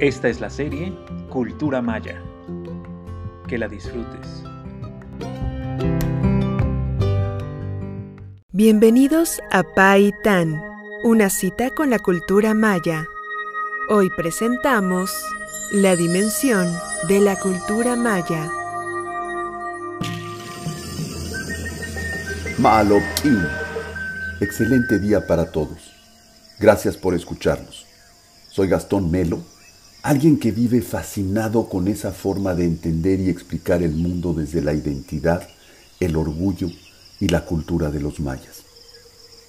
Esta es la serie Cultura Maya. Que la disfrutes. Bienvenidos a Pai Tan, una cita con la cultura maya. Hoy presentamos la dimensión de la cultura maya. Maloquín. Excelente día para todos. Gracias por escucharnos. Soy Gastón Melo, alguien que vive fascinado con esa forma de entender y explicar el mundo desde la identidad, el orgullo y la cultura de los mayas.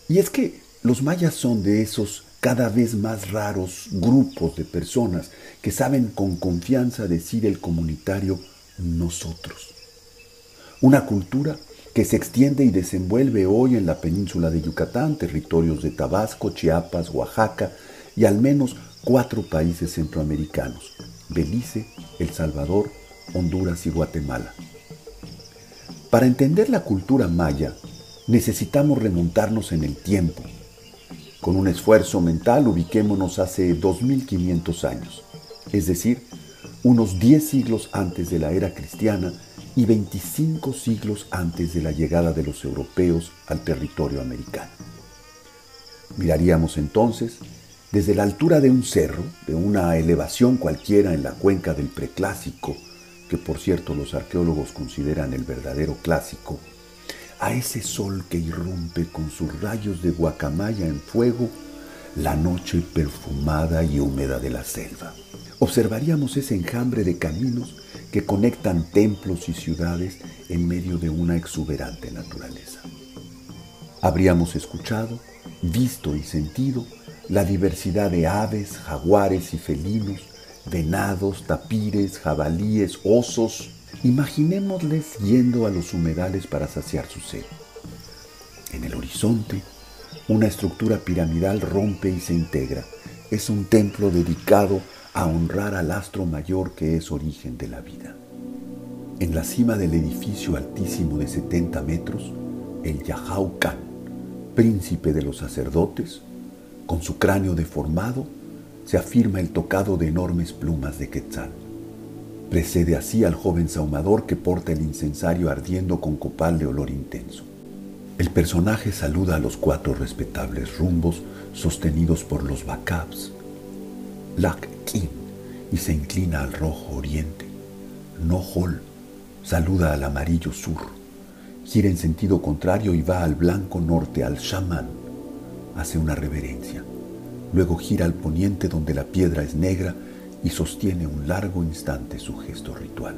Y es que los mayas son de esos cada vez más raros grupos de personas que saben con confianza decir el comunitario nosotros. Una cultura que se extiende y desenvuelve hoy en la península de Yucatán, territorios de Tabasco, Chiapas, Oaxaca y al menos cuatro países centroamericanos, Belice, El Salvador, Honduras y Guatemala. Para entender la cultura maya, necesitamos remontarnos en el tiempo. Con un esfuerzo mental ubiquémonos hace 2500 años, es decir, unos 10 siglos antes de la era cristiana y 25 siglos antes de la llegada de los europeos al territorio americano. Miraríamos entonces desde la altura de un cerro, de una elevación cualquiera en la cuenca del preclásico, que por cierto los arqueólogos consideran el verdadero clásico, a ese sol que irrumpe con sus rayos de guacamaya en fuego la noche perfumada y húmeda de la selva. Observaríamos ese enjambre de caminos que conectan templos y ciudades en medio de una exuberante naturaleza. Habríamos escuchado, visto y sentido la diversidad de aves, jaguares y felinos, venados, tapires, jabalíes, osos. Imaginémosles yendo a los humedales para saciar su sed. En el horizonte, una estructura piramidal rompe y se integra. Es un templo dedicado a honrar al astro mayor que es origen de la vida. En la cima del edificio altísimo de 70 metros, el Yahau Khan, príncipe de los sacerdotes, con su cráneo deformado, se afirma el tocado de enormes plumas de quetzal. Precede así al joven saumador que porta el incensario ardiendo con copal de olor intenso. El personaje saluda a los cuatro respetables rumbos sostenidos por los Bakabs, Lak Kin, y se inclina al rojo oriente. Nohol saluda al amarillo sur, gira en sentido contrario y va al blanco norte, al Shaman. Hace una reverencia. Luego gira al poniente donde la piedra es negra y sostiene un largo instante su gesto ritual.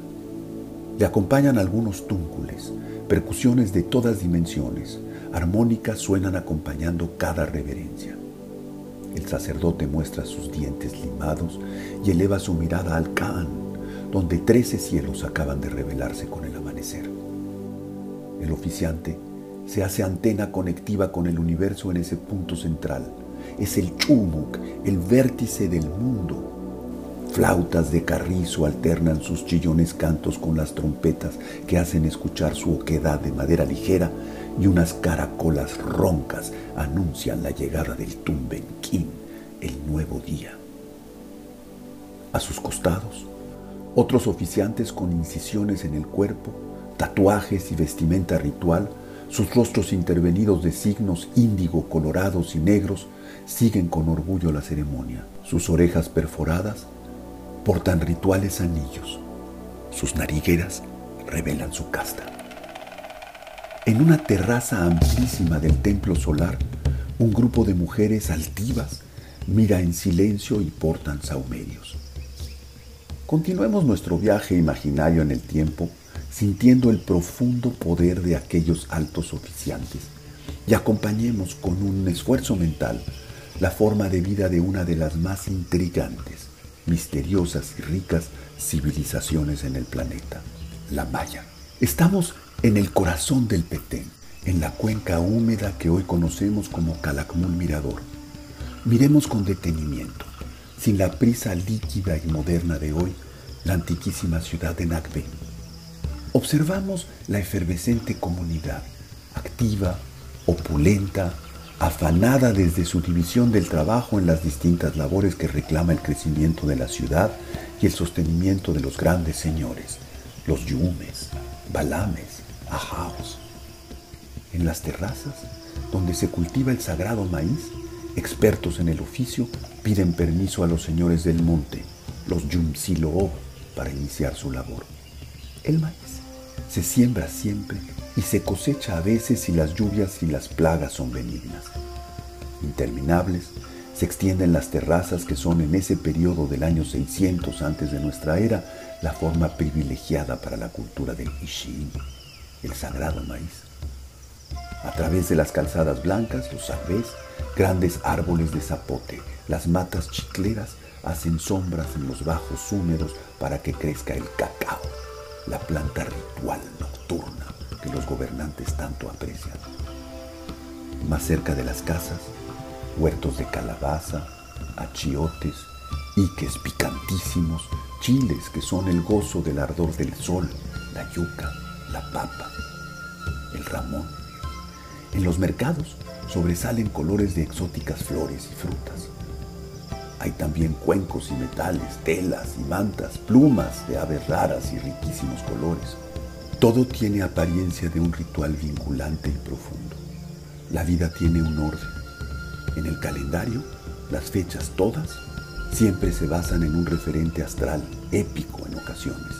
Le acompañan algunos túncules, percusiones de todas dimensiones, armónicas suenan acompañando cada reverencia. El sacerdote muestra sus dientes limados y eleva su mirada al Kaan, donde trece cielos acaban de revelarse con el amanecer. El oficiante se hace antena conectiva con el universo en ese punto central. Es el Chumuk, el vértice del mundo. Flautas de carrizo alternan sus chillones cantos con las trompetas que hacen escuchar su oquedad de madera ligera y unas caracolas roncas anuncian la llegada del Tumbenquín, el nuevo día. A sus costados, otros oficiantes con incisiones en el cuerpo, tatuajes y vestimenta ritual, sus rostros intervenidos de signos índigo, colorados y negros, siguen con orgullo la ceremonia. Sus orejas perforadas portan rituales anillos. Sus narigueras revelan su casta. En una terraza amplísima del templo solar, un grupo de mujeres altivas mira en silencio y portan saumerios. Continuemos nuestro viaje imaginario en el tiempo, sintiendo el profundo poder de aquellos altos oficiantes, y acompañemos con un esfuerzo mental la forma de vida de una de las más intrigantes, misteriosas y ricas civilizaciones en el planeta, la Maya. Estamos en el corazón del Petén, en la cuenca húmeda que hoy conocemos como Calakmul Mirador. Miremos con detenimiento, sin la prisa líquida y moderna de hoy, la antiquísima ciudad de Nakbe. Observamos la efervescente comunidad, activa, opulenta, afanada desde su división del trabajo en las distintas labores que reclama el crecimiento de la ciudad y el sostenimiento de los grandes señores, los yumes, balames, ajaos. En las terrazas, donde se cultiva el sagrado maíz, expertos en el oficio piden permiso a los señores del monte, los yumsiloo, para iniciar su labor. El maíz se siembra siempre y se cosecha a veces si las lluvias y las plagas son benignas. Interminables, se extienden las terrazas que son en ese periodo del año 600 antes de nuestra era la forma privilegiada para la cultura del Ishin, el sagrado maíz. A través de las calzadas blancas, los sabés, grandes árboles de zapote, las matas chicleras hacen sombras en los bajos húmedos para que crezca el cacao, la planta ritual nocturna que los gobernantes tanto aprecian. Más cerca de las casas, huertos de calabaza, achiotes, iques picantísimos, chiles que son el gozo del ardor del sol, la yuca, la papa, el ramón. En los mercados sobresalen colores de exóticas flores y frutas. Hay también cuencos y metales, telas y mantas, plumas de aves raras y riquísimos colores. Todo tiene apariencia de un ritual vinculante y profundo. La vida tiene un orden. En el calendario, las fechas todas siempre se basan en un referente astral, épico en ocasiones,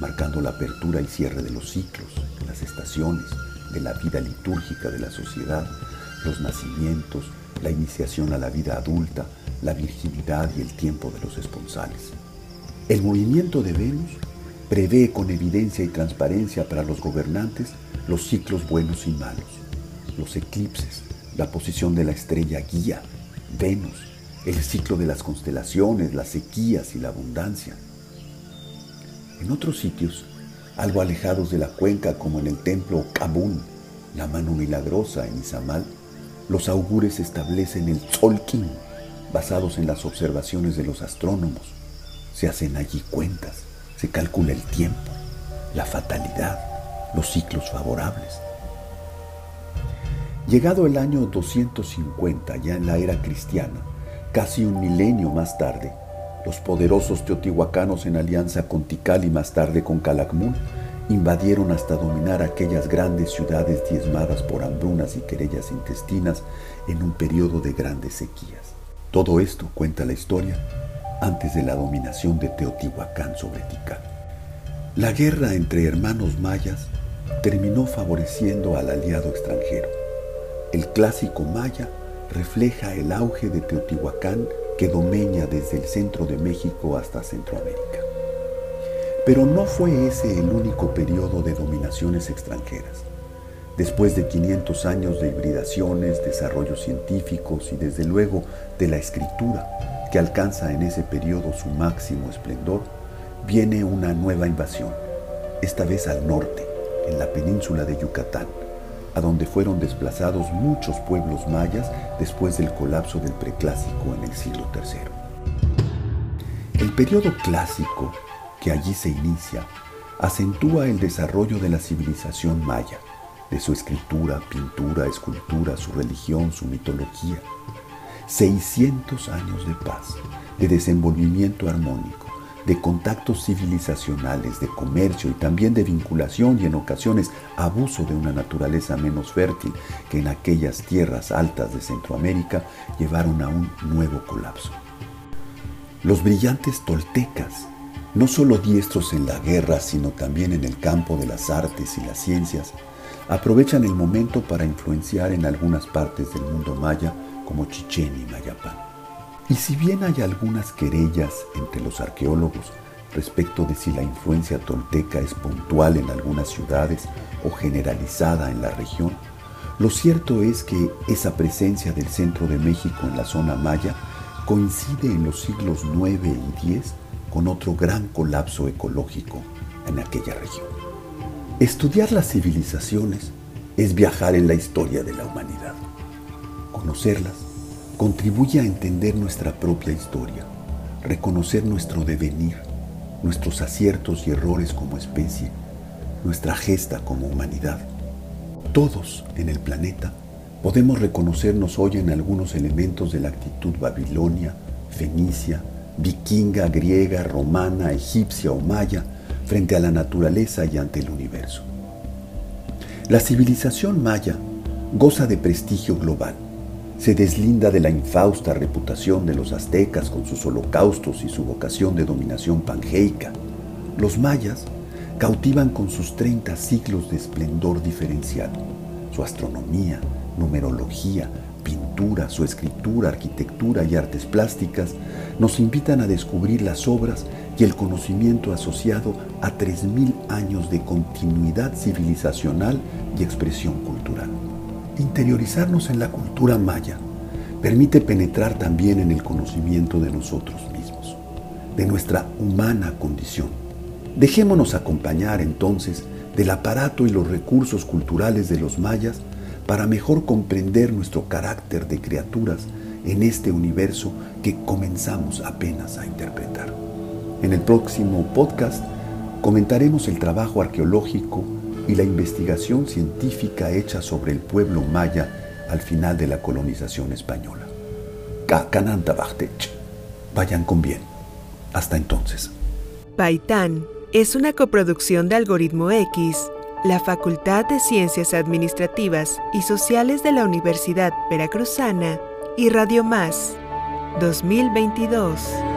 marcando la apertura y cierre de los ciclos, las estaciones, de la vida litúrgica de la sociedad, los nacimientos, la iniciación a la vida adulta, la virginidad y el tiempo de los esponsales. El movimiento de Venus prevé con evidencia y transparencia para los gobernantes los ciclos buenos y malos, los eclipses, la posición de la estrella guía, Venus, el ciclo de las constelaciones, las sequías y la abundancia. En otros sitios, algo alejados de la cuenca como en el templo Kabun, la mano milagrosa en Izamal, los augures establecen el Tzolkin, basados en las observaciones de los astrónomos. Se hacen allí cuentas, se calcula el tiempo, la fatalidad, los ciclos favorables. Llegado el año 250, ya en la era cristiana, casi un milenio más tarde, los poderosos teotihuacanos en alianza con Tikal y más tarde con Calakmul invadieron hasta dominar aquellas grandes ciudades diezmadas por hambrunas y querellas intestinas en un periodo de grandes sequías. Todo esto, cuenta la historia, antes de la dominación de Teotihuacán sobre Tikal. La guerra entre hermanos mayas terminó favoreciendo al aliado extranjero. El clásico maya refleja el auge de Teotihuacán que domeña desde el centro de México hasta Centroamérica. Pero no fue ese el único periodo de dominaciones extranjeras. Después de 500 años de hibridaciones, desarrollos científicos y desde luego de la escritura, que alcanza en ese periodo su máximo esplendor, viene una nueva invasión, esta vez al norte, en la península de Yucatán, a donde fueron desplazados muchos pueblos mayas después del colapso del preclásico en el siglo III. El periodo clásico que allí se inicia acentúa el desarrollo de la civilización maya, de su escritura, pintura, escultura, su religión, su mitología. 600 años de paz, de desenvolvimiento armónico, de contactos civilizacionales, de comercio y también de vinculación y en ocasiones abuso de una naturaleza menos fértil que en aquellas tierras altas de Centroamérica llevaron a un nuevo colapso. Los brillantes toltecas, no solo diestros en la guerra, sino también en el campo de las artes y las ciencias, aprovechan el momento para influenciar en algunas partes del mundo maya como Chichén y Mayapán. Y si bien hay algunas querellas entre los arqueólogos respecto de si la influencia tolteca es puntual en algunas ciudades o generalizada en la región, lo cierto es que esa presencia del centro de México en la zona maya coincide en los siglos 9 y 10 con otro gran colapso ecológico en aquella región. Estudiar las civilizaciones es viajar en la historia de la humanidad. Conocerlas contribuye a entender nuestra propia historia, reconocer nuestro devenir, nuestros aciertos y errores como especie, nuestra gesta como humanidad. Todos en el planeta podemos reconocernos hoy en algunos elementos de la actitud babilonia, fenicia, vikinga, griega, romana, egipcia o maya frente a la naturaleza y ante el universo. La civilización maya goza de prestigio global. Se deslinda de la infausta reputación de los aztecas con sus holocaustos y su vocación de dominación pangeica. Los mayas cautivan con sus 30 siglos de esplendor diferenciado. Su astronomía, numerología, pintura, su escritura, arquitectura y artes plásticas nos invitan a descubrir las obras y el conocimiento asociado a 3.000 años de continuidad civilizacional y expresión cultural. Interiorizarnos en la cultura maya permite penetrar también en el conocimiento de nosotros mismos, de nuestra humana condición. Dejémonos acompañar entonces del aparato y los recursos culturales de los mayas para mejor comprender nuestro carácter de criaturas en este universo que comenzamos apenas a interpretar. En el próximo podcast comentaremos el trabajo arqueológico y la investigación científica hecha sobre el pueblo maya al final de la colonización española. Vayan con bien. Hasta entonces. Paitán es una coproducción de Algoritmo X, la Facultad de Ciencias Administrativas y Sociales de la Universidad Veracruzana y Radio Más 2022.